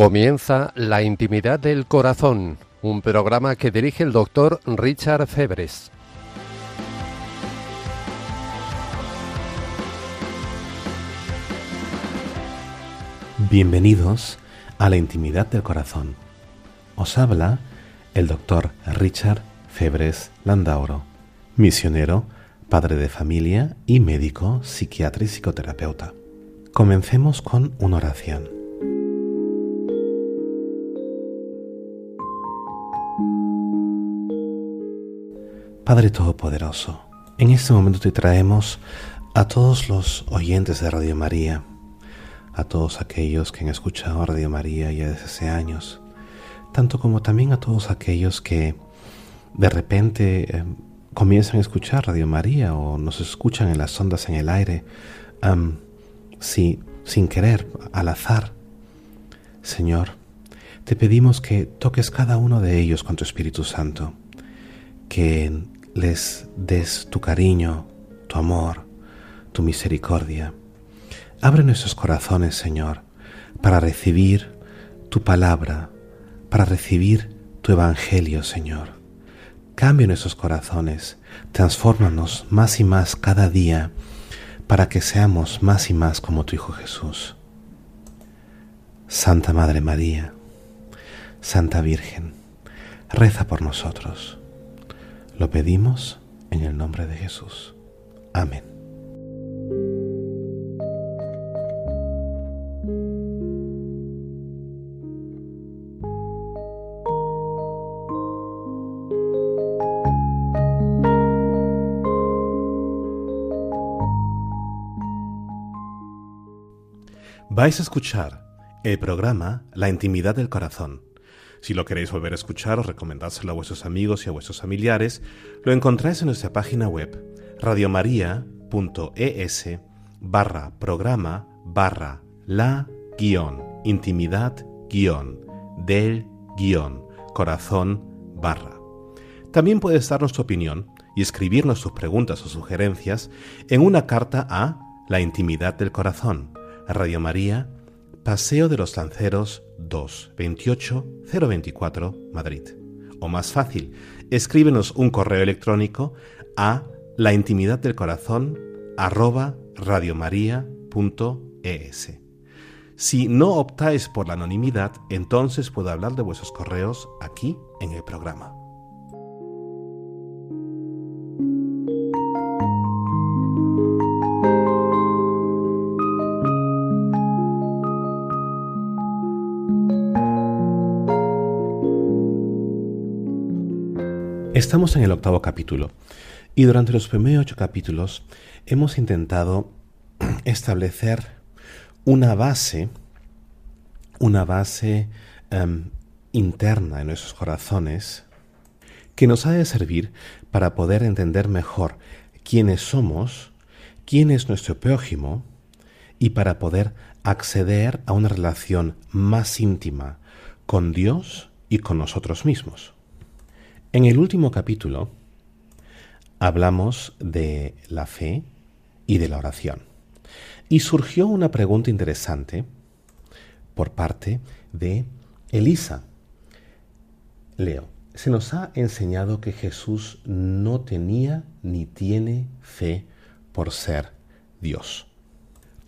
Comienza La Intimidad del Corazón, un programa que dirige el doctor Richard Febres. Bienvenidos a La Intimidad del Corazón. Os habla el doctor Richard Febres Landauro, misionero, padre de familia y médico, psiquiatra y psicoterapeuta. Comencemos con una oración. Padre Todopoderoso, en este momento te traemos a todos los oyentes de Radio María, a todos aquellos que han escuchado Radio María ya desde hace años, tanto como también a todos aquellos que de repente eh, comienzan a escuchar Radio María o nos escuchan en las ondas en el aire, sin querer, al azar. Señor, te pedimos que toques cada uno de ellos con tu Espíritu Santo, que les des tu cariño, tu amor, tu misericordia. Abre nuestros corazones, Señor, para recibir tu palabra, para recibir tu evangelio, Señor. Cambia nuestros corazones, transfórmanos más y más cada día para que seamos más y más como tu Hijo Jesús. Santa Madre María, Santa Virgen, reza por nosotros lo pedimos en el nombre de Jesús. Amén. Vais a escuchar el programa La Intimidad del Corazón si lo queréis volver a escuchar o recomendárselo a vuestros amigos y a vuestros familiares, lo encontráis en nuestra página web radiomaria.es barra programa barra la guion intimidad guion del guion corazón barra. También puedes darnos tu opinión y escribirnos tus preguntas o sugerencias en una carta a La Intimidad del Corazón, Radio María, Paseo de los Lanceros 2 28 024 Madrid. O más fácil, escríbenos un correo electrónico a la intimidad del corazón arroba radiomaria.es. Si no optáis por la anonimidad, entonces puedo hablar de vuestros correos aquí en el programa. Estamos en el octavo capítulo y durante los primeros ocho capítulos hemos intentado establecer una base, una base em, interna en nuestros corazones que nos ha de servir para poder entender mejor quiénes somos, quién es nuestro prójimo y para poder acceder a una relación más íntima con Dios y con nosotros mismos. En el último capítulo hablamos de la fe y de la oración. Y surgió una pregunta interesante por parte de Elisa. Leo, se nos ha enseñado que Jesús no tenía ni tiene fe por ser Dios.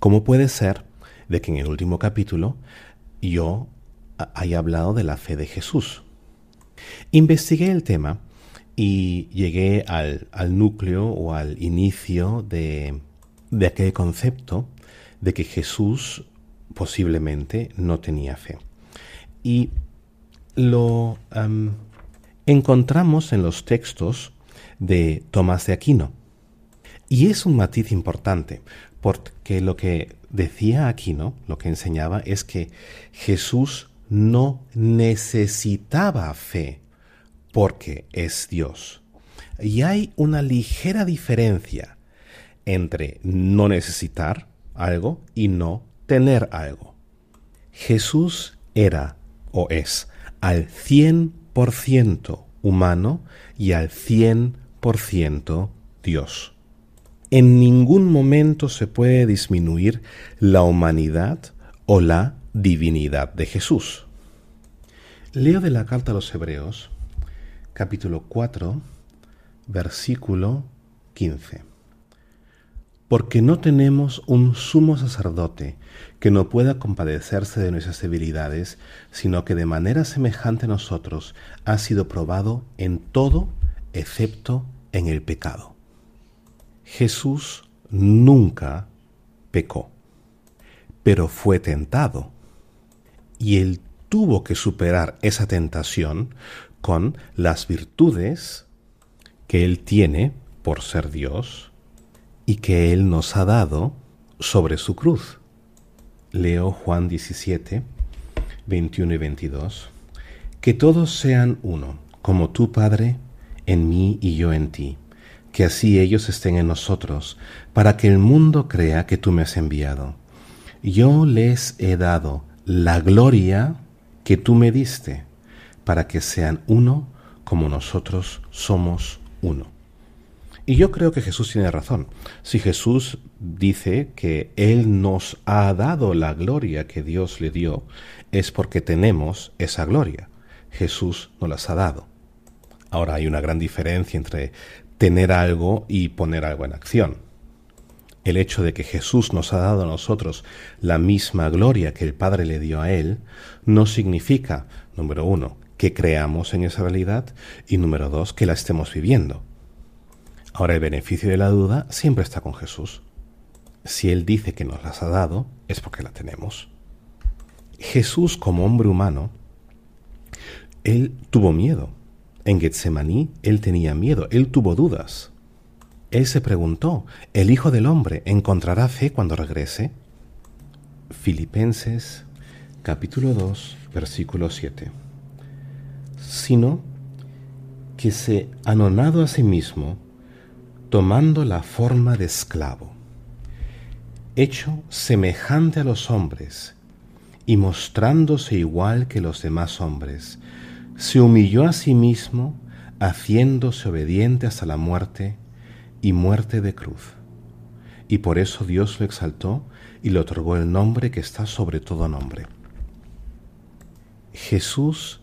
¿Cómo puede ser de que en el último capítulo yo haya hablado de la fe de Jesús? Investigué el tema y llegué al, núcleo o al inicio de, aquel concepto de que Jesús posiblemente no tenía fe. Y lo encontramos en los textos de Tomás de Aquino. Y es un matiz importante, porque lo que decía Aquino, lo que enseñaba, es que Jesús no necesitaba fe porque es Dios. Y hay una ligera diferencia entre no necesitar algo y no tener algo. Jesús era o es al 100% humano y al 100% Dios. En ningún momento se puede disminuir la humanidad o la divinidad de Jesús. Leo de la carta a los Hebreos, capítulo 4, versículo 15. Porque no tenemos un sumo sacerdote que no pueda compadecerse de nuestras debilidades, sino que de manera semejante a nosotros ha sido probado en todo excepto en el pecado. Jesús nunca pecó, pero fue tentado. Y él tuvo que superar esa tentación con las virtudes que él tiene por ser Dios y que él nos ha dado sobre su cruz. Leo Juan 17, 21 y 22. Que todos sean uno, como tú, Padre, en mí y yo en ti, que así ellos estén en nosotros, para que el mundo crea que tú me has enviado. Yo les he dado la gloria que tú me diste, para que sean uno como nosotros somos uno. Y yo creo que Jesús tiene razón. Si Jesús dice que Él nos ha dado la gloria que Dios le dio, es porque tenemos esa gloria. Jesús nos las ha dado. Ahora hay una gran diferencia entre tener algo y poner algo en acción. El hecho de que Jesús nos ha dado a nosotros la misma gloria que el Padre le dio a Él, no significa, número uno, que creamos en esa realidad y número dos, que la estemos viviendo. Ahora el beneficio de la duda siempre está con Jesús. Si Él dice que nos las ha dado, es porque la tenemos. Jesús como hombre humano, Él tuvo miedo en Getsemaní él tenía miedo, él tuvo dudas. Él se preguntó, ¿el Hijo del Hombre encontrará fe cuando regrese? Filipenses capítulo 2, versículo 7. Sino que se anonado a sí mismo, tomando la forma de esclavo, hecho semejante a los hombres, y mostrándose igual que los demás hombres, se humilló a sí mismo, haciéndose obediente hasta la muerte y muerte de cruz. Y por eso Dios lo exaltó y le otorgó el nombre que está sobre todo nombre. Jesús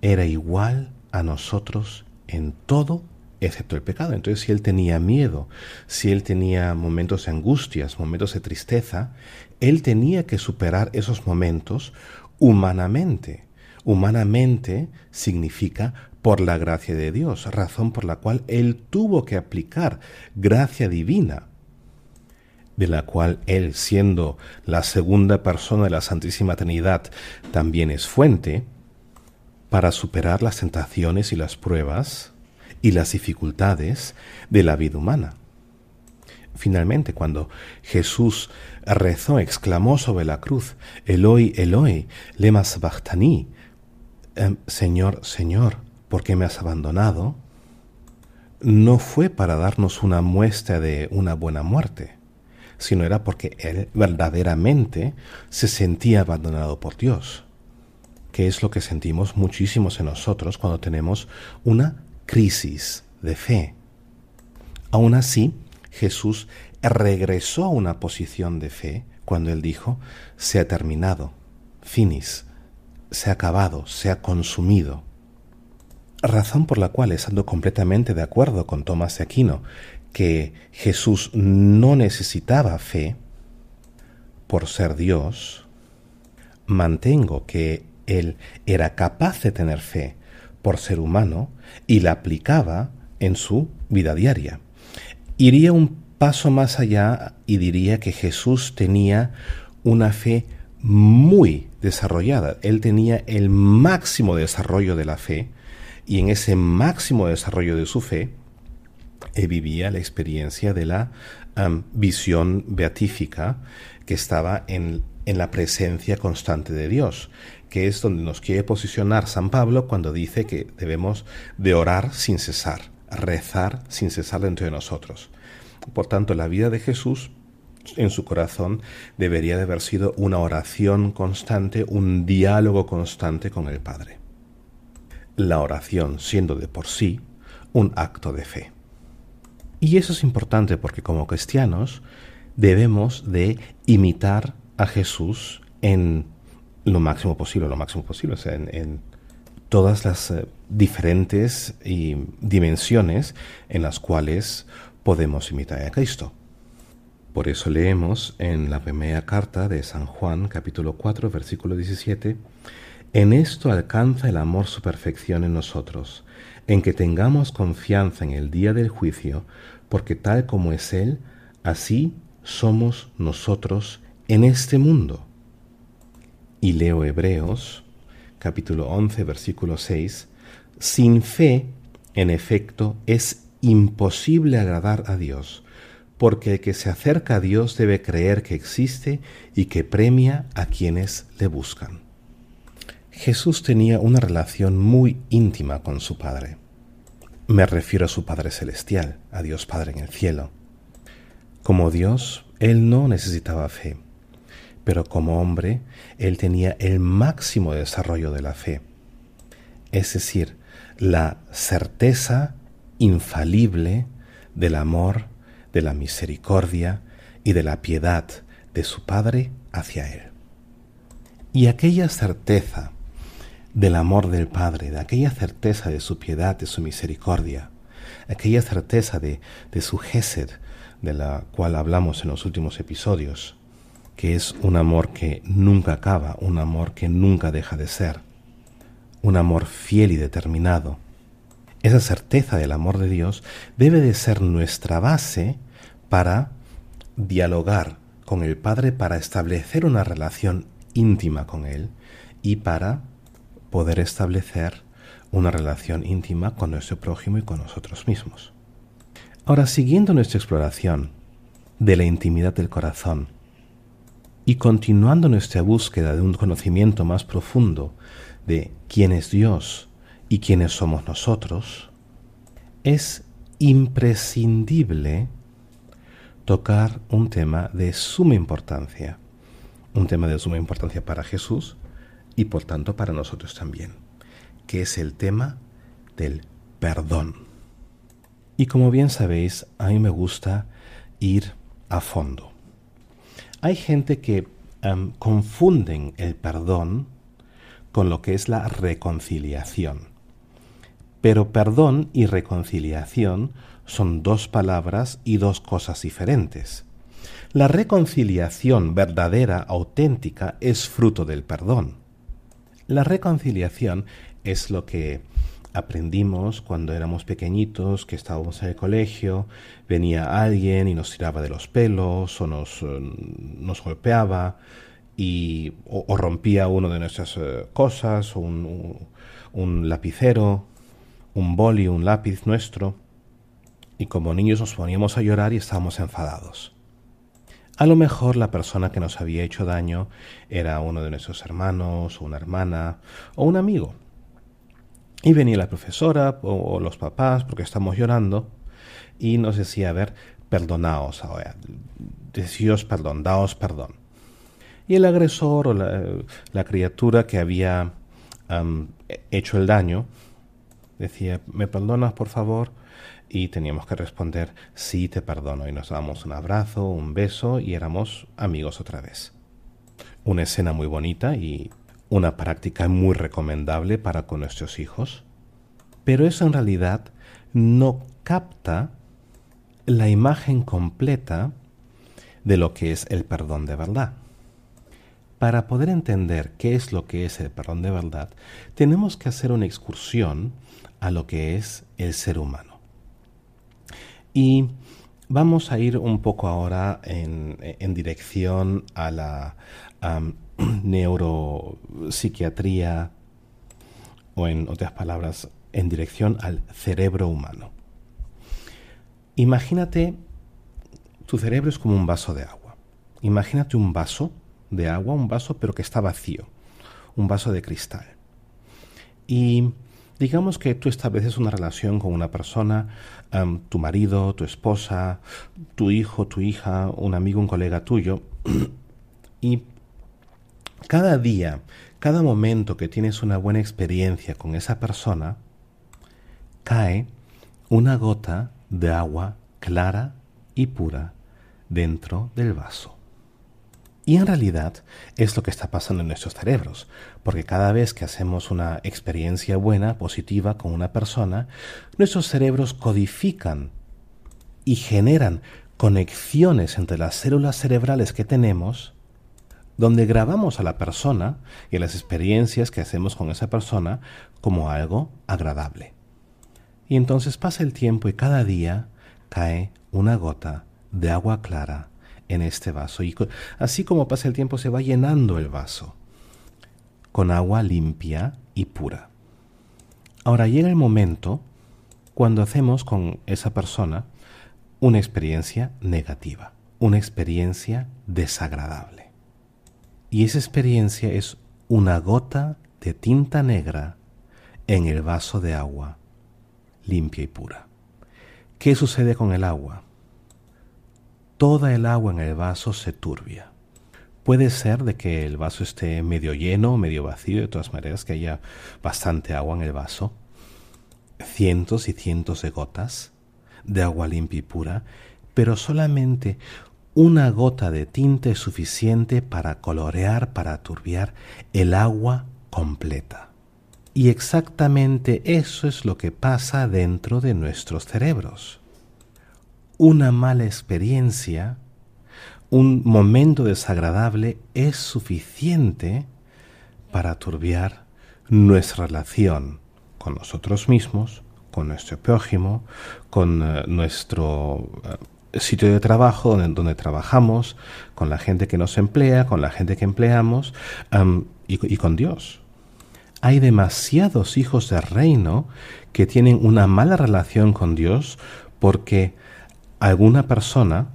era igual a nosotros en todo excepto el pecado. Entonces, si él tenía miedo, si él tenía momentos de angustias, momentos de tristeza, él tenía que superar esos momentos humanamente Humanamente significa por la gracia de Dios, razón por la cual Él tuvo que aplicar gracia divina, de la cual Él, siendo la segunda persona de la Santísima Trinidad, también es fuente, para superar las tentaciones y las pruebas y las dificultades de la vida humana. Finalmente, cuando Jesús rezó, exclamó sobre la cruz, Eloi, Eloi, lema sabachthani, Em, Señor, Señor, ¿por qué me has abandonado? no fue para darnos una muestra de una buena muerte, sino era porque él verdaderamente se sentía abandonado por Dios, que es lo que sentimos muchísimos en nosotros cuando tenemos una crisis de fe. Aún así, Jesús regresó a una posición de fe cuando él dijo, se ha terminado, finis, se ha acabado, se ha consumido. Razón por la cual, estando completamente de acuerdo con Tomás de Aquino, que Jesús no necesitaba fe por ser Dios, mantengo que Él era capaz de tener fe por ser humano y la aplicaba en su vida diaria. Iría un paso más allá y diría que Jesús tenía una fe muy desarrollada. Él tenía el máximo desarrollo de la fe y en ese máximo desarrollo de su fe él vivía la experiencia de la visión beatífica que estaba en, en la presencia constante de Dios, que es donde nos quiere posicionar San Pablo cuando dice que debemos de orar sin cesar, rezar sin cesar dentro de nosotros. Por tanto, la vida de Jesús en su corazón debería de haber sido una oración constante, un diálogo constante con el Padre. La oración siendo de por sí un acto de fe. Y eso es importante porque como cristianos debemos de imitar a Jesús en lo máximo posible, lo máximo posible, o sea, en, todas las eh, diferentes dimensiones en las cuales podemos imitar a Cristo. Por eso leemos en la primera carta de San Juan, capítulo 4, versículo 17, En esto alcanza el amor su perfección en nosotros, en que tengamos confianza en el día del juicio, porque tal como es Él, así somos nosotros en este mundo. Y leo Hebreos, capítulo 11, versículo 6, Sin fe, en efecto, es imposible agradar a Dios, porque el que se acerca a Dios debe creer que existe y que premia a quienes le buscan. Jesús tenía una relación muy íntima con su Padre. Me refiero a su Padre Celestial, a Dios Padre en el cielo. Como Dios, Él no necesitaba fe, pero como hombre, Él tenía el máximo desarrollo de la fe, es decir, la certeza infalible del amor de la misericordia y de la piedad de su Padre hacia él. Y aquella certeza del amor del Padre, de aquella certeza de su piedad, de su misericordia, aquella certeza de, de su Gesed, de la cual hablamos en los últimos episodios, que es un amor que nunca acaba, un amor que nunca deja de ser, un amor fiel y determinado. Esa certeza del amor de Dios debe de ser nuestra base para dialogar con el Padre, para establecer una relación íntima con Él y para poder establecer una relación íntima con nuestro prójimo y con nosotros mismos. Ahora, siguiendo nuestra exploración de la intimidad del corazón y continuando nuestra búsqueda de un conocimiento más profundo de quién es Dios y quiénes somos nosotros, es imprescindible tocar un tema de suma importancia, un tema de suma importancia para Jesús y por tanto para nosotros también, que es el tema del perdón. Y como bien sabéis, a mí me gusta ir a fondo. Hay gente que em, confunden el perdón con lo que es la reconciliación. Pero perdón y reconciliación son dos palabras y dos cosas diferentes. La reconciliación verdadera, auténtica, es fruto del perdón. La reconciliación es lo que aprendimos cuando éramos pequeñitos, que estábamos en el colegio, venía alguien y nos tiraba de los pelos o nos, eh, nos golpeaba y, o, rompía uno de nuestras eh, cosas, un, un lapicero, un boli, un lápiz nuestro y como niños nos poníamos a llorar y estábamos enfadados. A lo mejor la persona que nos había hecho daño era uno de nuestros hermanos, o una hermana, o un amigo. Y venía la profesora o, los papás, porque estamos llorando, y nos decía, a ver, perdonaos ahora, decíos perdón, daos perdón. Y el agresor o la, criatura que había hecho el daño decía, ¿me perdonas por favor? Y teníamos que responder sí, te perdono y nos dábamos un abrazo, un beso y éramos amigos otra vez. Una escena muy bonita y una práctica muy recomendable para con nuestros hijos, pero eso en realidad no capta la imagen completa de lo que es el perdón de verdad. Para poder entender qué es lo que es el perdón de verdad, tenemos que hacer una excursión a lo que es el ser humano. Y vamos a ir un poco ahora en, dirección a la neuropsiquiatría o en otras palabras, en dirección al cerebro humano. Imagínate, tu cerebro es como un vaso de agua. Imagínate un vaso de agua, un vaso pero que está vacío, un vaso de cristal. Y Digamos que tú estableces una relación con una persona, tu marido, tu esposa, tu hijo, tu hija, un amigo, un colega tuyo, y cada día, cada momento que tienes una buena experiencia con esa persona, cae una gota de agua clara y pura dentro del vaso. Y en realidad es lo que está pasando en nuestros cerebros, porque cada vez que hacemos una experiencia buena, positiva con una persona, nuestros cerebros codifican y generan conexiones entre las células cerebrales que tenemos, donde grabamos a la persona y las experiencias que hacemos con esa persona como algo agradable. Y entonces pasa el tiempo y cada día cae una gota de agua clara en este vaso. Y así como pasa el tiempo se va llenando el vaso con agua limpia y pura. Ahora llega el momento cuando hacemos con esa persona una experiencia negativa, una experiencia desagradable. Y esa experiencia es una gota de tinta negra en el vaso de agua limpia y pura. ¿Qué sucede con el agua? toda el agua en el vaso se turbia. Puede ser de que el vaso esté medio lleno, medio vacío, de todas maneras que haya bastante agua en el vaso, cientos y cientos de gotas de agua limpia y pura, pero solamente una gota de tinte es suficiente para colorear, para turbiar el agua completa. Y exactamente eso es lo que pasa dentro de nuestros cerebros una mala experiencia, un momento desagradable es suficiente para turbiar nuestra relación con nosotros mismos, con nuestro prójimo, con eh, nuestro eh, sitio de trabajo donde, trabajamos, con la gente que nos emplea, con la gente que empleamos y con Dios. Hay demasiados hijos del reino que tienen una mala relación con Dios porque alguna persona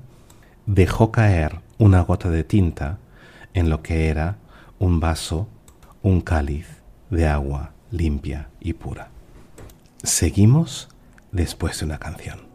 dejó caer una gota de tinta en lo que era un vaso, un cáliz de agua limpia y pura. Seguimos después de una canción.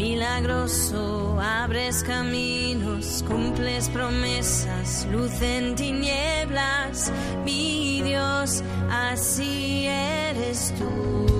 Milagroso, abres caminos, cumples promesas, luz en tinieblas, mi Dios, así eres tú.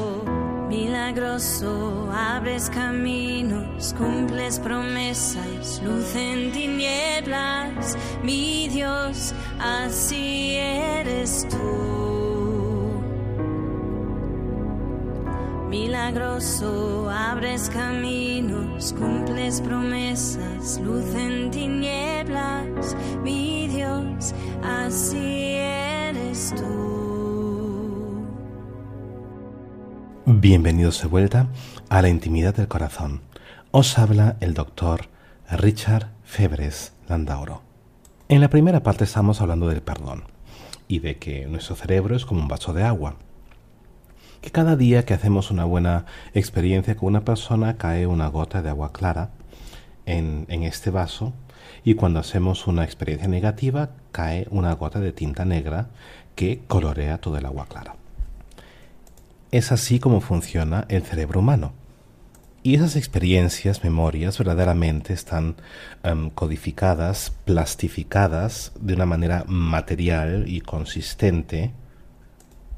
Milagroso, abres caminos, cumples promesas, luz en tinieblas, mi Dios, así eres tú. Milagroso, abres caminos, cumples promesas, luz en tinieblas, mi Dios, así eres tú. Bienvenidos de vuelta a la intimidad del corazón. Os habla el doctor Richard Febres Landauro. En la primera parte estamos hablando del perdón y de que nuestro cerebro es como un vaso de agua. Que cada día que hacemos una buena experiencia con una persona cae una gota de agua clara en, en este vaso y cuando hacemos una experiencia negativa cae una gota de tinta negra que colorea todo el agua clara. Es así como funciona el cerebro humano. Y esas experiencias, memorias, verdaderamente están em, codificadas, plastificadas de una manera material y consistente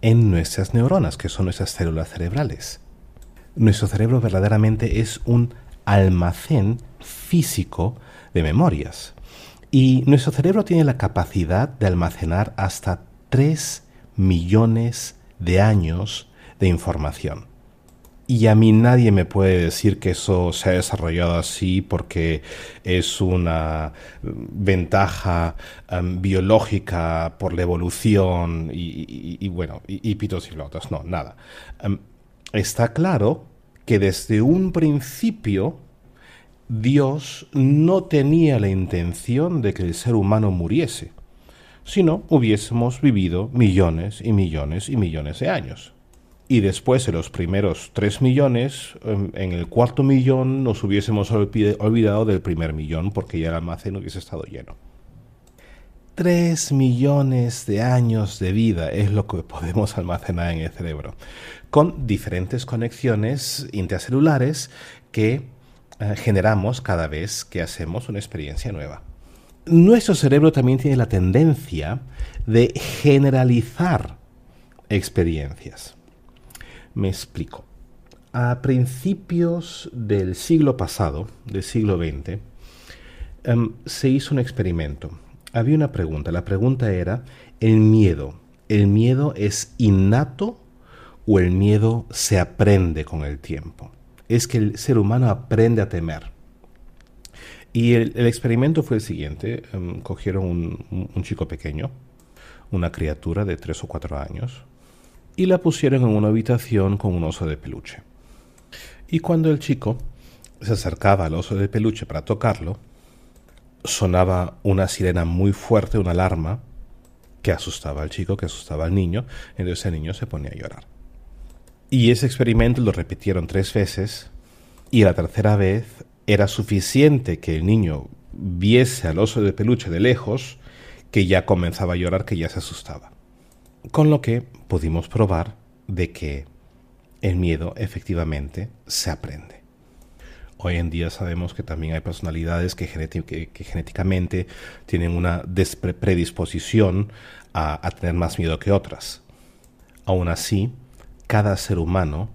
en nuestras neuronas, que son nuestras células cerebrales. Nuestro cerebro verdaderamente es un almacén físico de memorias. Y nuestro cerebro tiene la capacidad de almacenar hasta 3 millones de años de información. Y a mí nadie me puede decir que eso se ha desarrollado así porque es una ventaja em, biológica por la evolución y, bueno, y, pitos y flotas. No, nada. Em, está claro que desde un principio Dios no tenía la intención de que el ser humano muriese, sino hubiésemos vivido millones y millones y millones de años y después de los primeros tres millones, em, en el cuarto millón nos hubiésemos olvidado del primer millón porque ya el almacén hubiese estado lleno. Tres millones de años de vida es lo que podemos almacenar en el cerebro, con diferentes conexiones intracelulares que eh, generamos cada vez que hacemos una experiencia nueva. Nuestro cerebro también tiene la tendencia de generalizar experiencias. Me explico. A principios del siglo pasado, del siglo XX, em, se hizo un experimento. Había una pregunta. La pregunta era, ¿el miedo? ¿El miedo es innato o el miedo se aprende con el tiempo? Es que el ser humano aprende a temer. Y el, experimento fue el siguiente. Em, cogieron un chico pequeño, una criatura de tres o cuatro años, y la pusieron en una habitación con un oso de peluche. Y cuando el chico se acercaba al oso de peluche para tocarlo, sonaba una sirena muy fuerte, una alarma, que asustaba al chico, que asustaba al niño, entonces el niño se ponía a llorar. Y ese experimento lo repitieron tres veces, y la tercera vez era suficiente que el niño viese al oso de peluche de lejos, que ya comenzaba a llorar, que ya se asustaba. Con lo que pudimos probar de que el miedo efectivamente se aprende. Hoy en día sabemos que también hay personalidades que, genéticamente tienen una predisposición a, a tener más miedo que otras. Aún así, cada ser humano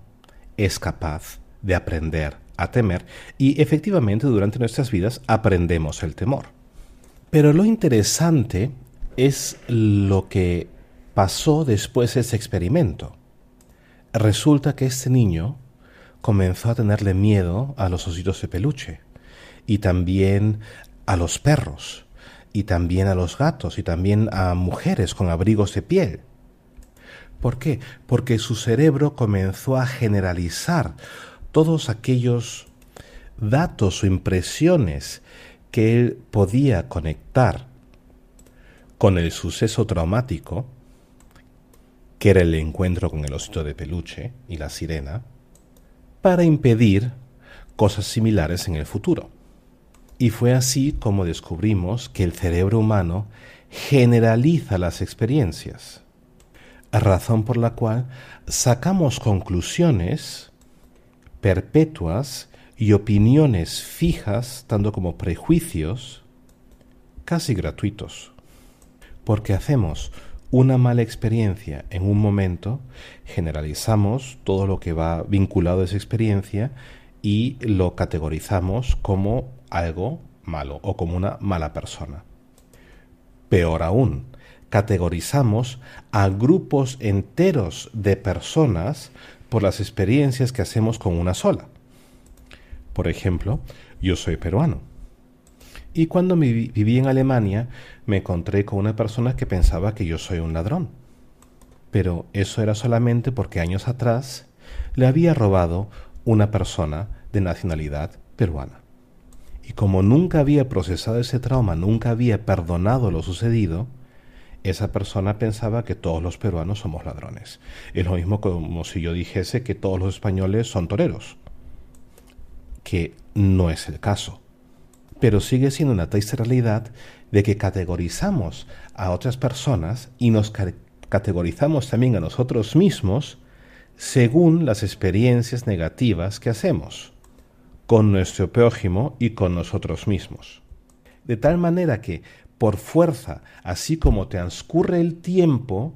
es capaz de aprender a temer y efectivamente durante nuestras vidas aprendemos el temor. Pero lo interesante es lo que pasó después ese experimento? Resulta que este niño comenzó a tenerle miedo a los ositos de peluche y también a los perros y también a los gatos y también a mujeres con abrigos de piel. ¿Por qué? Porque su cerebro comenzó a generalizar todos aquellos datos o impresiones que él podía conectar con el suceso traumático que era el encuentro con el osito de peluche y la sirena, para impedir cosas similares en el futuro. Y fue así como descubrimos que el cerebro humano generaliza las experiencias, razón por la cual sacamos conclusiones perpetuas y opiniones fijas, tanto como prejuicios, casi gratuitos, porque hacemos una mala experiencia en un momento, generalizamos todo lo que va vinculado a esa experiencia y lo categorizamos como algo malo o como una mala persona. Peor aún, categorizamos a grupos enteros de personas por las experiencias que hacemos con una sola. Por ejemplo, yo soy peruano. Y cuando viví en Alemania me encontré con una persona que pensaba que yo soy un ladrón. Pero eso era solamente porque años atrás le había robado una persona de nacionalidad peruana. Y como nunca había procesado ese trauma, nunca había perdonado lo sucedido, esa persona pensaba que todos los peruanos somos ladrones. Es lo mismo como si yo dijese que todos los españoles son toreros, que no es el caso. Pero sigue siendo una triste realidad de que categorizamos a otras personas y nos categorizamos también a nosotros mismos según las experiencias negativas que hacemos con nuestro prójimo y con nosotros mismos. De tal manera que por fuerza, así como transcurre el tiempo,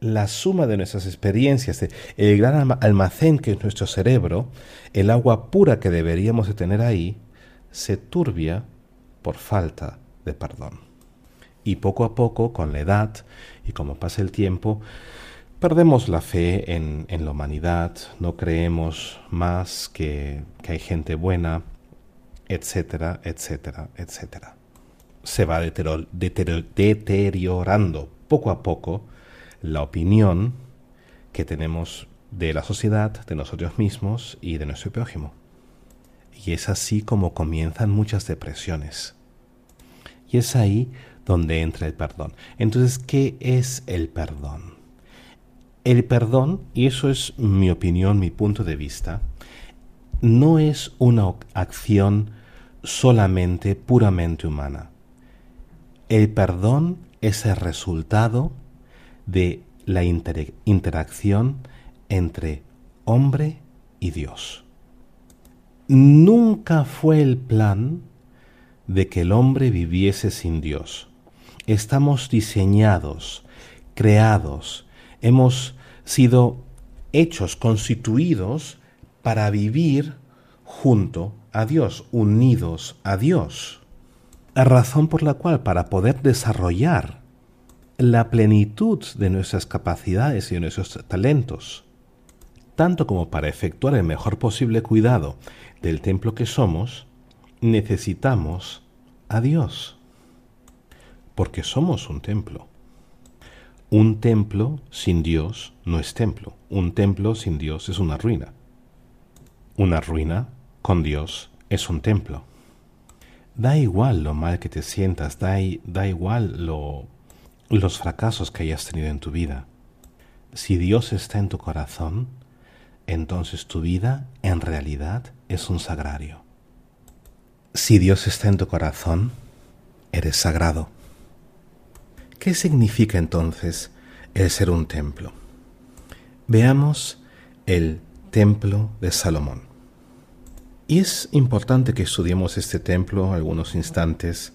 la suma de nuestras experiencias, el gran almacén que es nuestro cerebro, el agua pura que deberíamos de tener ahí, se turbia por falta de perdón. Y poco a poco, con la edad y como pasa el tiempo, perdemos la fe en, la humanidad, no creemos más que, que hay gente buena, etcétera, etcétera, etcétera se va deteriorando poco a poco la opinión que tenemos de la sociedad, de nosotros mismos y de nuestro prójimo. Y es así como comienzan muchas depresiones. Y es ahí donde entra el perdón. Entonces, ¿qué es el perdón? El perdón, y eso es mi opinión, mi punto de vista, no es una acción solamente puramente humana. El perdón es el resultado de la interacción entre hombre y Dios. Nunca fue el plan de que el hombre viviese sin Dios. Estamos diseñados, creados, hemos sido hechos, constituidos para vivir junto a Dios, unidos a Dios razón por la cual para poder desarrollar la plenitud de nuestras capacidades y de nuestros talentos, tanto como para efectuar el mejor posible cuidado del templo que somos, necesitamos a Dios, porque somos un templo. Un templo sin Dios no es templo, un templo sin Dios es una ruina. Una ruina con Dios es un templo. Da igual lo mal que te sientas, da, da igual lo, los fracasos que hayas tenido en tu vida. Si Dios está en tu corazón, entonces tu vida en realidad es un sagrario. Si Dios está en tu corazón, eres sagrado. ¿Qué significa entonces el ser un templo? Veamos el templo de Salomón. Y es importante que estudiemos este templo algunos instantes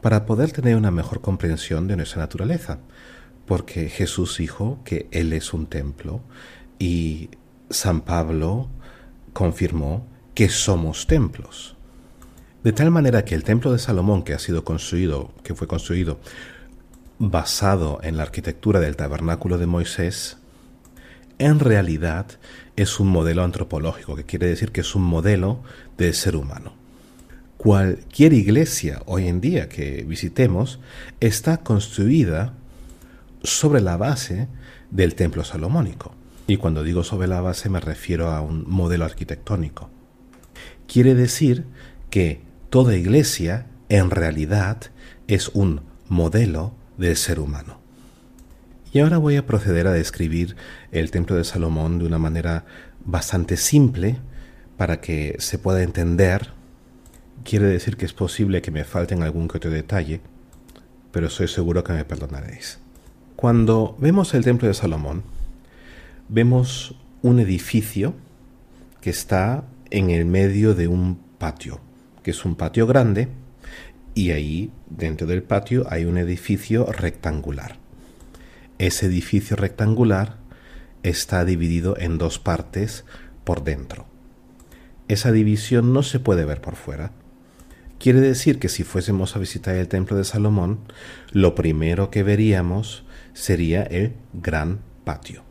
para poder tener una mejor comprensión de nuestra naturaleza, porque Jesús dijo que Él es un templo y San Pablo confirmó que somos templos. De tal manera que el templo de Salomón que ha sido construido, que fue construido basado en la arquitectura del tabernáculo de Moisés, en realidad es un modelo antropológico, que quiere decir que es un modelo del ser humano. Cualquier iglesia hoy en día que visitemos está construida sobre la base del templo salomónico. Y cuando digo sobre la base me refiero a un modelo arquitectónico. Quiere decir que toda iglesia en realidad es un modelo del ser humano. Y ahora voy a proceder a describir el templo de Salomón de una manera bastante simple para que se pueda entender quiere decir que es posible que me falten algún que otro detalle, pero soy seguro que me perdonaréis. Cuando vemos el templo de Salomón, vemos un edificio que está en el medio de un patio, que es un patio grande, y ahí dentro del patio hay un edificio rectangular. Ese edificio rectangular está dividido en dos partes por dentro. Esa división no se puede ver por fuera. Quiere decir que si fuésemos a visitar el templo de Salomón, lo primero que veríamos sería el gran patio.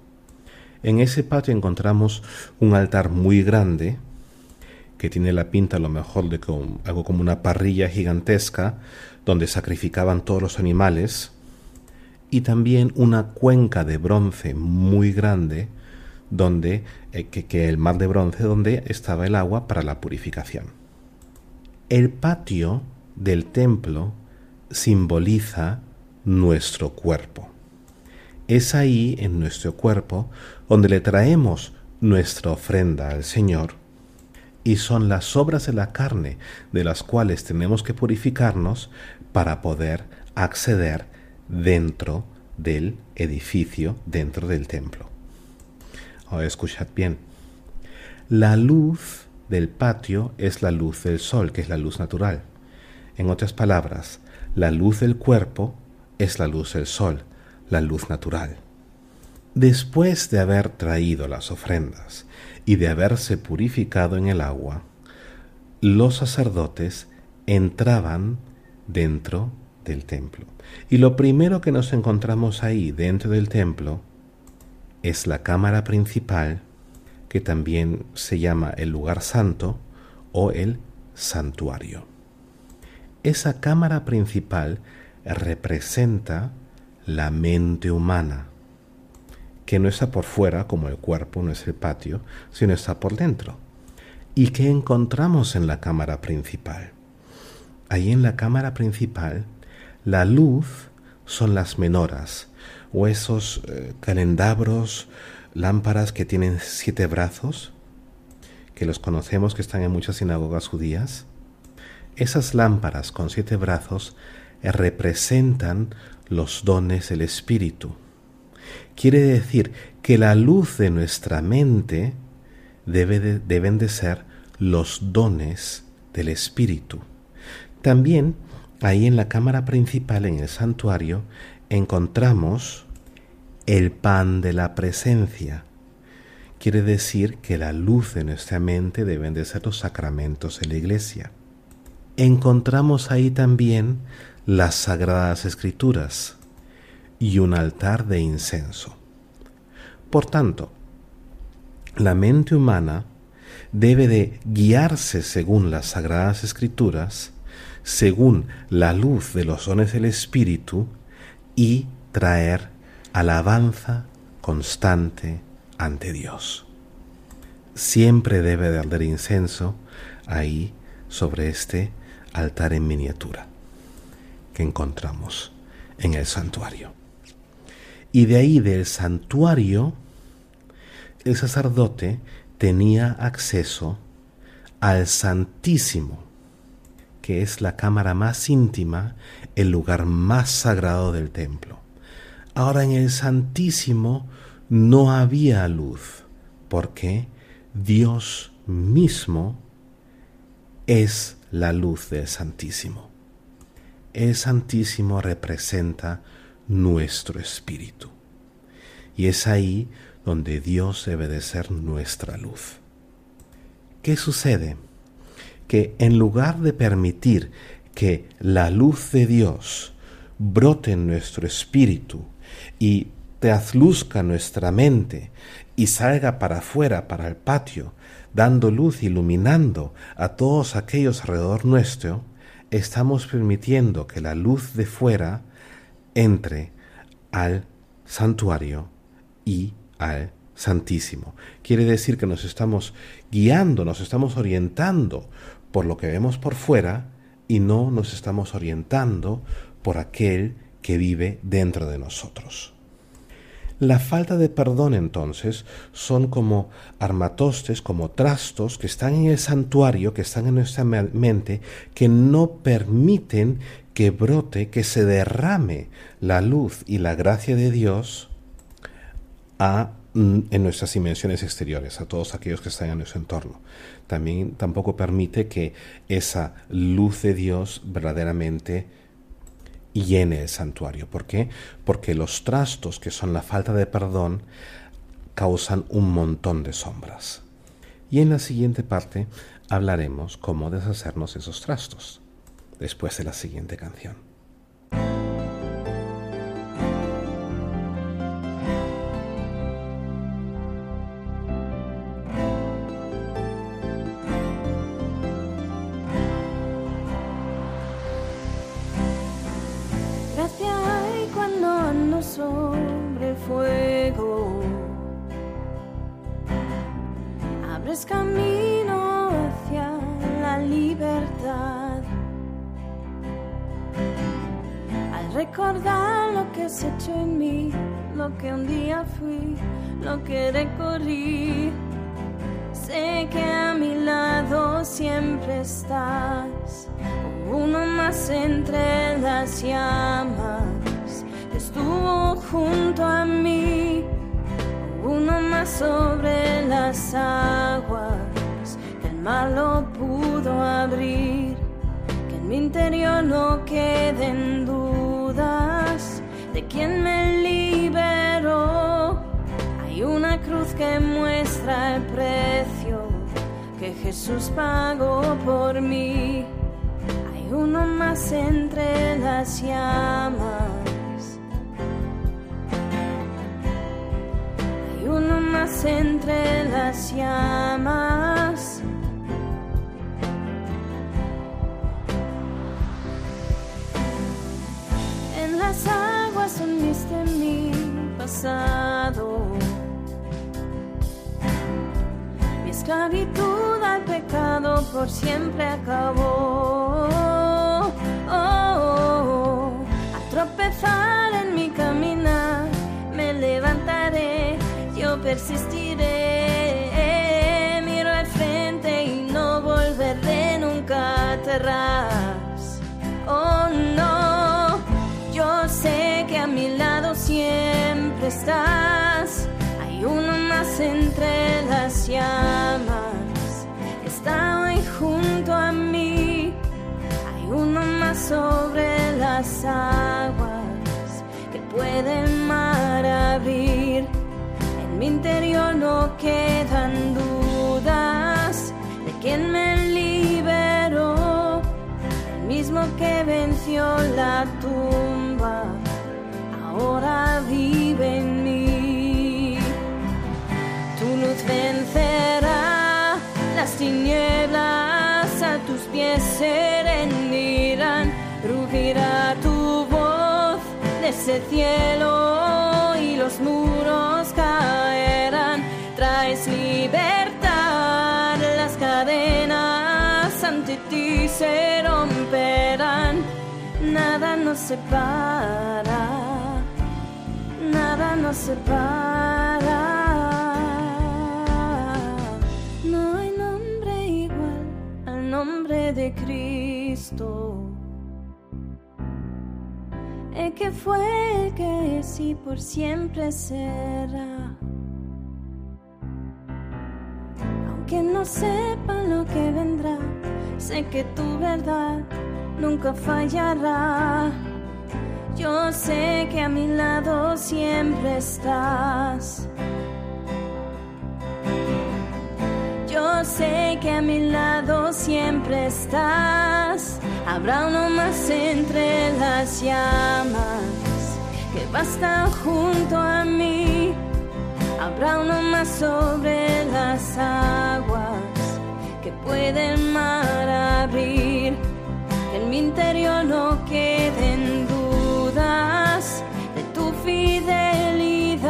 En ese patio encontramos un altar muy grande que tiene la pinta a lo mejor de algo como una parrilla gigantesca donde sacrificaban todos los animales y también una cuenca de bronce muy grande donde eh, que el mar de bronce donde estaba el agua para la purificación. El patio del templo simboliza nuestro cuerpo. Es ahí en nuestro cuerpo donde le traemos nuestra ofrenda al Señor y son las obras de la carne de las cuales tenemos que purificarnos para poder acceder dentro del edificio, dentro del templo. Ahora escuchad bien. La luz del patio es la luz del sol, que es la luz natural. En otras palabras, la luz del cuerpo es la luz del sol, la luz natural. Después de haber traído las ofrendas y de haberse purificado en el agua, los sacerdotes entraban dentro del templo. Y lo primero que nos encontramos ahí dentro del templo es la cámara principal, que también se llama el lugar santo o el santuario. Esa cámara principal representa la mente humana, que no está por fuera como el cuerpo, no es el patio, sino está por dentro. ¿Y qué encontramos en la cámara principal? Ahí en la cámara principal, la luz son las menoras, o esos eh, calendabros, lámparas que tienen siete brazos, que los conocemos que están en muchas sinagogas judías. Esas lámparas con siete brazos representan los dones del Espíritu Quiere decir que la luz de nuestra mente debe deben de ser los dones del Espíritu. También ahí en la cámara principal, en el santuario, encontramos el pan de la presencia. Quiere decir que la luz de nuestra mente deben de ser los sacramentos de la iglesia. Encontramos ahí también las sagradas escrituras y un altar de incenso. Por tanto, la mente humana debe de guiarse según las sagradas escrituras, según la luz de los dones del Espíritu y traer alabanza constante ante Dios. Siempre debe de arder incenso ahí sobre este altar en miniatura que encontramos en el santuario. Y de ahí del santuario, el sacerdote tenía acceso al Santísimo, que es la cámara más íntima, el lugar más sagrado del templo. Ahora en el Santísimo no había luz, porque Dios mismo es la luz del Santísimo. El Santísimo representa nuestro espíritu. Y es ahí donde Dios debe de ser nuestra luz. ¿Qué sucede? Que en lugar de permitir que la luz de Dios brote en nuestro espíritu y trasluzca nuestra mente y salga para afuera, para el patio, dando luz, iluminando a todos aquellos alrededor nuestro, estamos permitiendo que la luz de fuera entre al santuario y al Santísimo. Quiere decir que nos estamos guiando, nos estamos orientando por lo que vemos por fuera y no nos estamos orientando por aquel que vive dentro de nosotros. La falta de perdón entonces son como armatostes, como trastos que están en el santuario, que están en nuestra mente, que no permiten que brote, que se derrame la luz y la gracia de Dios a, mm, en nuestras dimensiones exteriores, a todos aquellos que están en nuestro entorno. También tampoco permite que esa luz de Dios verdaderamente llene el santuario. ¿Por qué? Porque los trastos, que son la falta de perdón, causan un montón de sombras. Y en la siguiente parte hablaremos cómo deshacernos esos trastos, después de la siguiente canción. Mi esclavitud al pecado por siempre acabó. Oh, a tropezar en mi caminar, me levantaré, yo persistiré. Estás. Hay uno más entre las llamas. Está hoy junto a mí. Hay uno más sobre las aguas que puede el mar abrir. En mi interior no quedan dudas de quién me liberó. El mismo que venció la tumba ahora vive en mí. Tu luz vencerá las tinieblas, a tus pies se rendirán, rugirá tu voz desde el cielo y los muros caerán. Traes libertad, las cadenas ante ti se romperán, nada nos separa nos. No hay nombre igual al nombre de Cristo. El que fue, el que es y por siempre será. Aunque no sepa lo que vendrá, sé que tu verdad nunca fallará. Yo sé que a mi lado siempre estás. Yo sé que a mi lado siempre estás. Habrá uno más entre las llamas que va a estar junto a mí. Habrá uno más sobre las aguas que puede el mar abrir. En mi interior no queden dudas de tu fidelidad.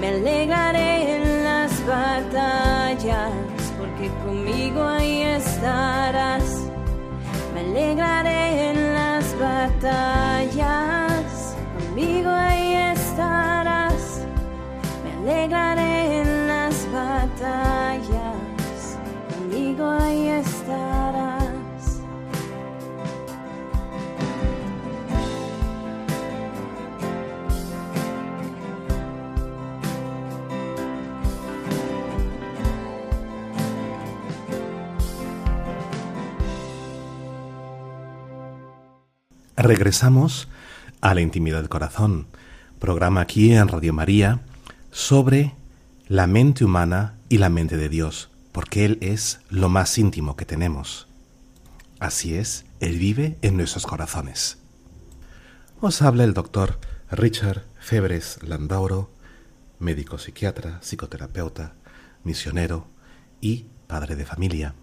Me alegraré en las batallas, porque conmigo ahí estarás. Me alegraré en las batallas, conmigo ahí estarás. Regresamos a la intimidad del corazón, programa aquí en Radio María sobre la mente humana y la mente de Dios, porque Él es lo más íntimo que tenemos. Así es, Él vive en nuestros corazones. Os habla el doctor Richard Febres Landauro, médico psiquiatra, psicoterapeuta, misionero y padre de familia.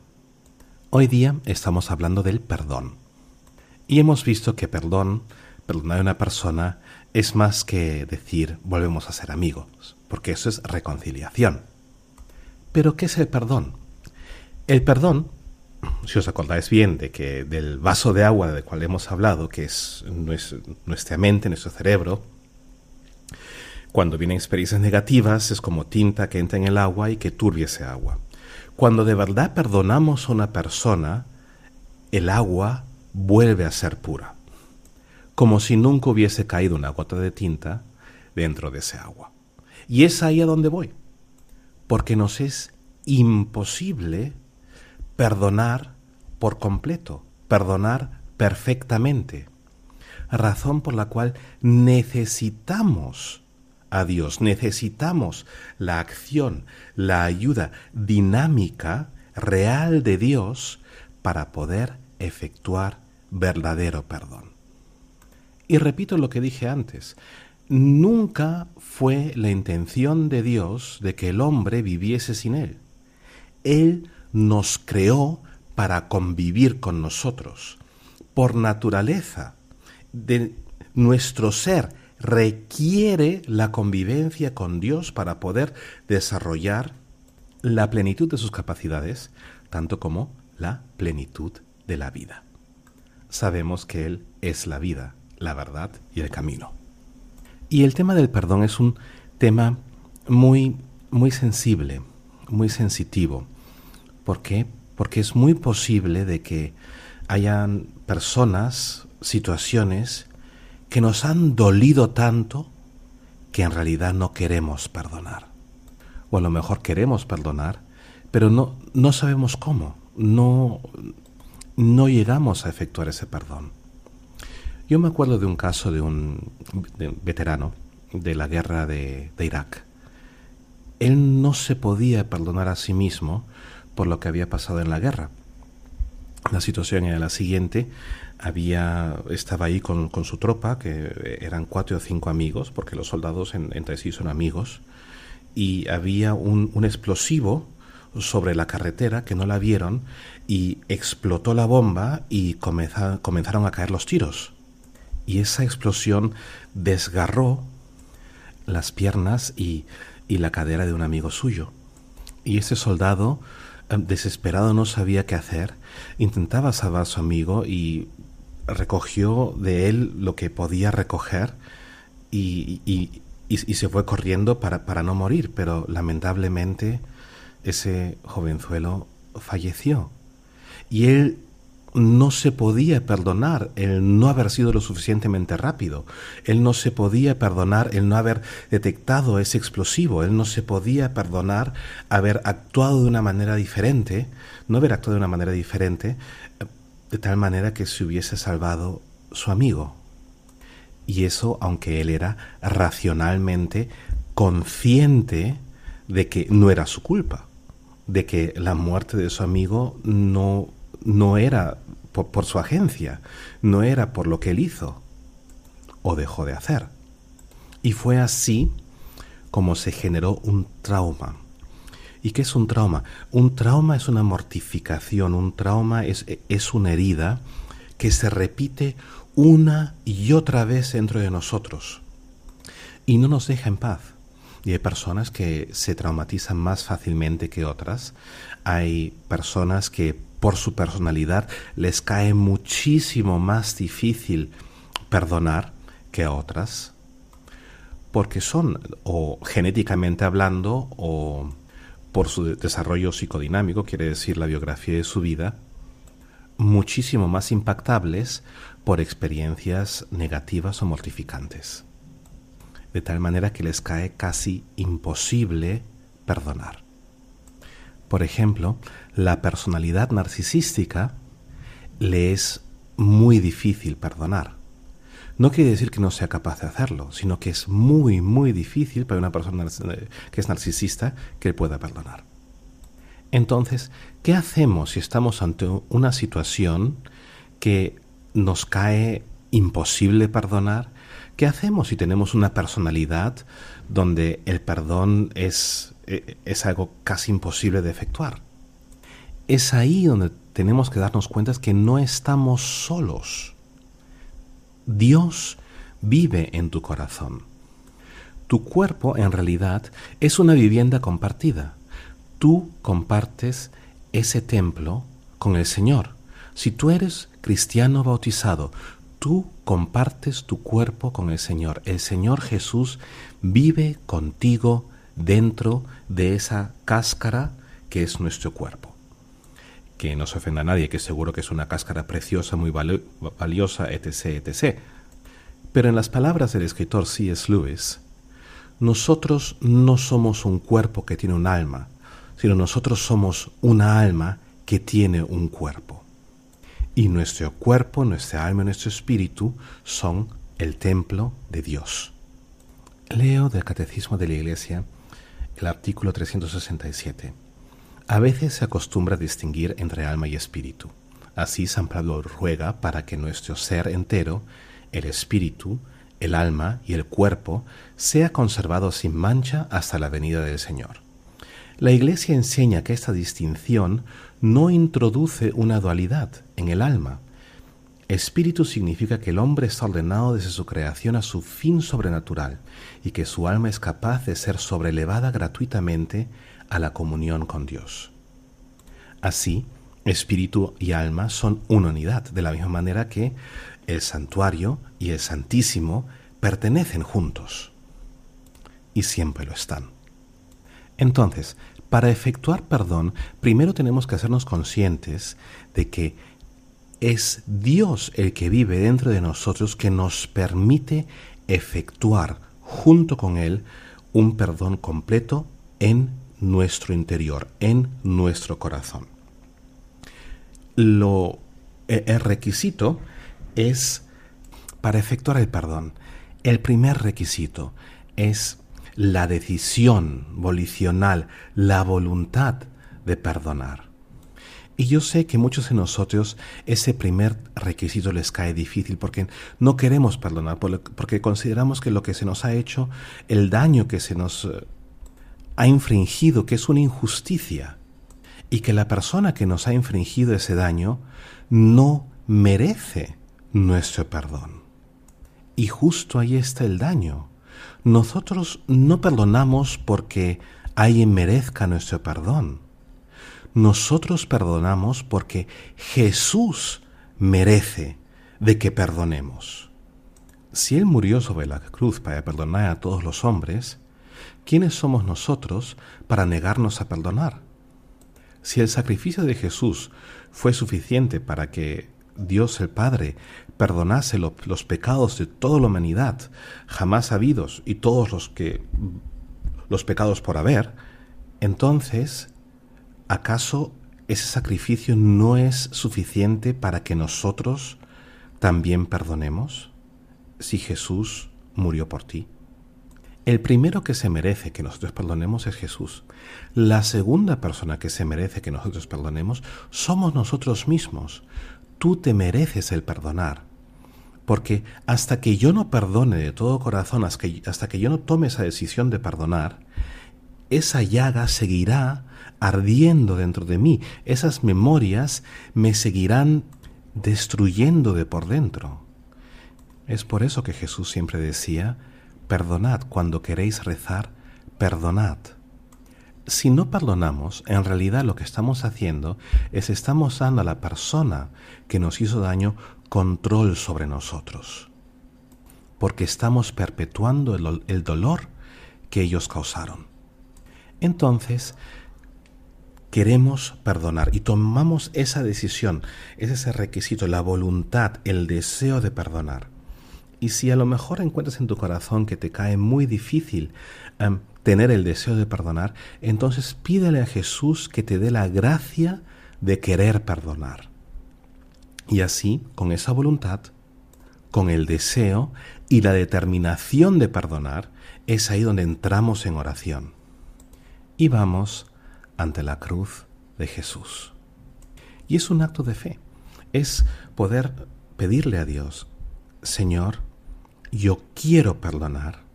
Hoy día estamos hablando del perdón. Y hemos visto que perdón, perdonar a una persona, es más que decir volvemos a ser amigos, porque eso es reconciliación. Pero ¿qué es el perdón? El perdón, si os acordáis bien de que del vaso de agua del cual hemos hablado, que es nuestra mente, nuestro cerebro, cuando vienen experiencias negativas es como tinta que entra en el agua y que turbia ese agua. Cuando de verdad perdonamos a una persona, el agua vuelve a ser pura, como si nunca hubiese caído una gota de tinta dentro de ese agua. Y es ahí a donde voy, porque nos es imposible perdonar por completo, perdonar perfectamente, razón por la cual necesitamos a Dios. Necesitamos la acción, la ayuda dinámica, real de Dios para poder efectuar verdadero perdón. Y repito lo que dije antes, nunca fue la intención de Dios de que el hombre viviese sin Él. Él nos creó para convivir con nosotros. Por naturaleza de nuestro ser requiere la convivencia con Dios para poder desarrollar la plenitud de sus capacidades, tanto como la plenitud de la vida. Sabemos que Él es la vida, la verdad y el camino. Y el tema del perdón es un tema muy, muy sensible, muy sensitivo. ¿Por qué? Porque es muy posible de que hayan personas, situaciones, que nos han dolido tanto que en realidad no queremos perdonar. O a lo mejor queremos perdonar, pero no, no sabemos cómo, no, no llegamos a efectuar ese perdón. Yo me acuerdo de un caso de un veterano de la guerra de, Irak. Él no se podía perdonar a sí mismo por lo que había pasado en la guerra. La situación era la siguiente, había, estaba ahí con, su tropa, que eran cuatro o cinco amigos, porque los soldados entre sí son amigos, y había un, explosivo sobre la carretera que no la vieron y explotó la bomba y comenzaron a caer los tiros. Y esa explosión desgarró las piernas y, la cadera de un amigo suyo. Y ese soldado, eh, desesperado, no sabía qué hacer, intentaba salvar a su amigo y recogió de él lo que podía recoger y, se fue corriendo para, no morir, pero lamentablemente ese jovenzuelo falleció. Y él no se podía perdonar el no haber sido lo suficientemente rápido, él no se podía perdonar el no haber detectado ese explosivo, él no se podía perdonar haber actuado de una manera diferente, no haber actuado de una manera diferente de tal manera que se hubiese salvado su amigo. Y eso aunque él era racionalmente consciente de que no era su culpa, de que la muerte de su amigo no, no era por, su agencia, no era por lo que él hizo o dejó de hacer. Y fue así como se generó un trauma ¿Y qué es un trauma? Un trauma es una mortificación, un trauma es, es una herida que se repite una y otra vez dentro de nosotros y no nos deja en paz. Y hay personas que se traumatizan más fácilmente que otras. Hay personas que por su personalidad les cae muchísimo más difícil perdonar que a otras. Porque son, o genéticamente hablando, o por su desarrollo psicodinámico, quiere decir la biografía de su vida, muchísimo más impactables por experiencias negativas o mortificantes. De tal manera que les cae casi imposible perdonar. Por ejemplo, la personalidad narcisística le es muy difícil perdonar. no quiere decir que no sea capaz de hacerlo, sino que es muy, muy difícil para una persona que es narcisista que pueda perdonar. Entonces, ¿qué hacemos si estamos ante una situación que nos cae imposible perdonar? ¿Qué hacemos si tenemos una personalidad donde el perdón es, e, es algo casi imposible de efectuar? Es ahí donde tenemos que darnos cuenta que no estamos solos. Dios vive en tu corazón. Tu cuerpo en realidad es una vivienda compartida. Tú compartes ese templo con el Señor. Si tú eres cristiano bautizado, tú compartes tu cuerpo con el Señor. El Señor Jesús vive contigo dentro de esa cáscara que es nuestro cuerpo que no se ofenda a nadie, que seguro que es una cáscara preciosa, muy valiosa, etc., etc. Pero en las palabras del escritor C.S. Lewis, nosotros no somos un cuerpo que tiene un alma, sino nosotros somos una alma que tiene un cuerpo. Y nuestro cuerpo, nuestra alma y nuestro espíritu son el templo de Dios. Leo del Catecismo de la Iglesia el artículo 367. A veces se acostumbra distinguir entre alma y espíritu. Así San Pablo ruega para que nuestro ser entero, el espíritu, el alma y el cuerpo, sea conservado sin mancha hasta la venida del Señor. La Iglesia enseña que esta distinción no introduce una dualidad en el alma. Espíritu significa que el hombre está ordenado desde su creación a su fin sobrenatural y que su alma es capaz de ser sobrelevada gratuitamente a la comunión con Dios. Así, espíritu y alma son una unidad, de la misma manera que el santuario y el santísimo pertenecen juntos. Y siempre lo están. Entonces, para efectuar perdón, primero tenemos que hacernos conscientes de que es Dios el que vive dentro de nosotros que nos permite efectuar junto con Él un perdón completo en nuestro interior, en nuestro corazón. Lo, e, el requisito es, para efectuar el perdón, el primer requisito es la decisión volicional, la voluntad de perdonar. Y yo sé que muchos de nosotros ese primer requisito les cae difícil porque no queremos perdonar, porque consideramos que lo que se nos ha hecho, el daño que se nos eh, ha infringido, que es una injusticia, y que la persona que nos ha infringido ese daño no merece nuestro perdón. Y justo ahí está el daño. Nosotros no perdonamos porque alguien merezca nuestro perdón. Nosotros perdonamos porque Jesús merece de que perdonemos. Si Él murió sobre la cruz para perdonar a todos los hombres, ¿quiénes somos nosotros para negarnos a perdonar? Si el sacrificio de Jesús fue suficiente para que Dios el Padre perdonase los pecados de toda la humanidad jamás habidos y todos los que los pecados por haber, entonces ¿acaso ese sacrificio no es suficiente para que nosotros también perdonemos si Jesús murió por ti? El primero que se merece que nosotros perdonemos es Jesús. La segunda persona que se merece que nosotros perdonemos somos nosotros mismos. Tú te mereces el perdonar. Porque hasta que yo no perdone de todo corazón, hasta que, yo no tome esa decisión de perdonar, esa llaga seguirá ardiendo dentro de mí. Esas memorias me seguirán destruyendo de por dentro. Es por eso que Jesús siempre decía, Perdonad cuando queréis rezar, perdonad. Si no perdonamos, en realidad lo que estamos haciendo es estamos dando a la persona que nos hizo daño control sobre nosotros, porque estamos perpetuando el, el dolor que ellos causaron. Entonces, queremos perdonar y tomamos esa decisión, es ese requisito, la voluntad, el deseo de perdonar. Y si a lo mejor encuentras en tu corazón que te cae muy difícil em, tener el deseo de perdonar, entonces pídele a Jesús que te dé la gracia de querer perdonar. Y así, con esa voluntad, con el deseo y la determinación de perdonar, es ahí donde entramos en oración. Y vamos ante la cruz de Jesús. Y es un acto de fe. Es poder pedirle a Dios, Señor, yo quiero perdonar.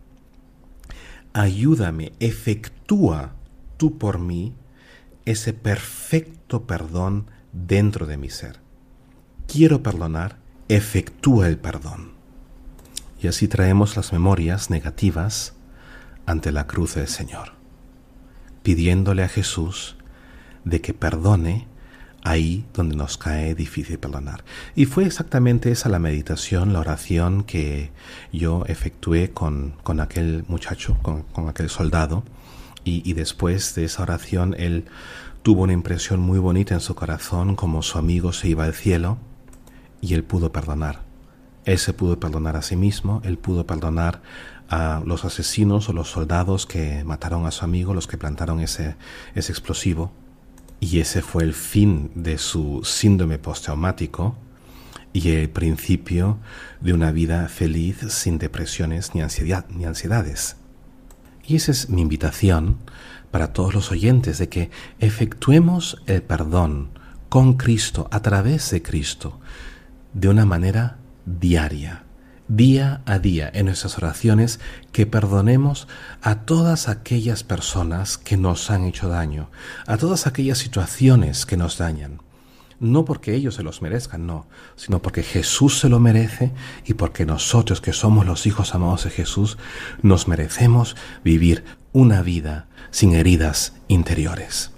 Ayúdame, efectúa tú por mí ese perfecto perdón dentro de mi ser. Quiero perdonar, efectúa el perdón. Y así traemos las memorias negativas ante la cruz del Señor, pidiéndole a Jesús de que perdone ahí donde nos cae difícil perdonar. Y fue exactamente esa la meditación, la oración que yo efectué con, con aquel muchacho, con, con aquel soldado, y, y, después de esa oración él tuvo una impresión muy bonita en su corazón como su amigo se iba al cielo y él pudo perdonar. Él se pudo perdonar a sí mismo, él pudo perdonar a los asesinos o los soldados que mataron a su amigo, los que plantaron ese, ese explosivo, y ese fue el fin de su síndrome postraumático y el principio de una vida feliz sin depresiones ni, ansiedad, ni ansiedades. Y esa es mi invitación para todos los oyentes de que efectuemos el perdón con Cristo, a través de Cristo, de una manera diaria, día a día en nuestras oraciones que perdonemos a todas aquellas personas que nos han hecho daño, a todas aquellas situaciones que nos dañan. No porque ellos se los merezcan, no, sino porque Jesús se lo merece y porque nosotros que somos los hijos amados de Jesús nos merecemos vivir una vida sin heridas interiores.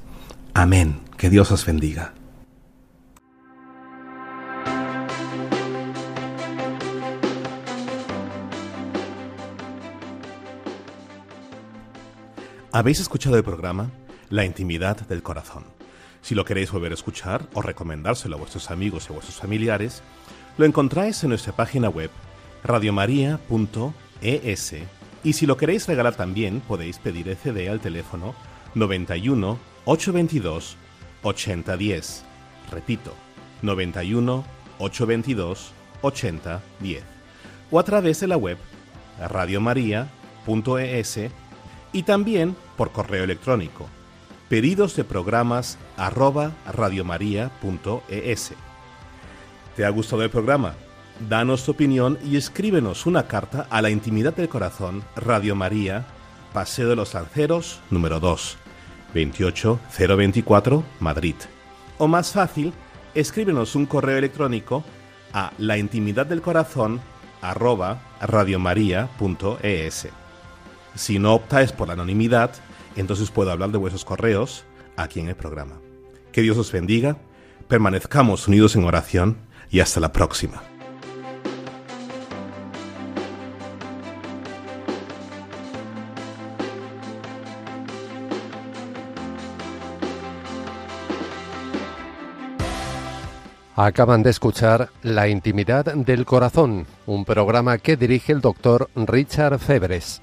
Amén. Que Dios os bendiga. Habéis escuchado el programa La intimidad del corazón. Si lo queréis volver a escuchar o recomendárselo a vuestros amigos y a vuestros familiares, lo encontráis en nuestra página web radiomaria.es y si lo queréis regalar también podéis pedir el CD al teléfono 91 822 8010. Repito, 91 822 8010. O a través de la web radiomaria.es y también por correo electrónico. Pedidos de programas arroba radiomaria.es. ¿Te ha gustado el programa? Danos tu opinión y escríbenos una carta a la intimidad del corazón Radio María, Paseo de los Lanceros, número 2, 28024, Madrid. O más fácil, escríbenos un correo electrónico a la intimidad del corazón arroba radiomaria.es. Si no optáis por la anonimidad, entonces puedo hablar de vuestros correos aquí en el programa. Que Dios os bendiga, permanezcamos unidos en oración y hasta la próxima. Acaban de escuchar La intimidad del corazón, un programa que dirige el doctor Richard Febres.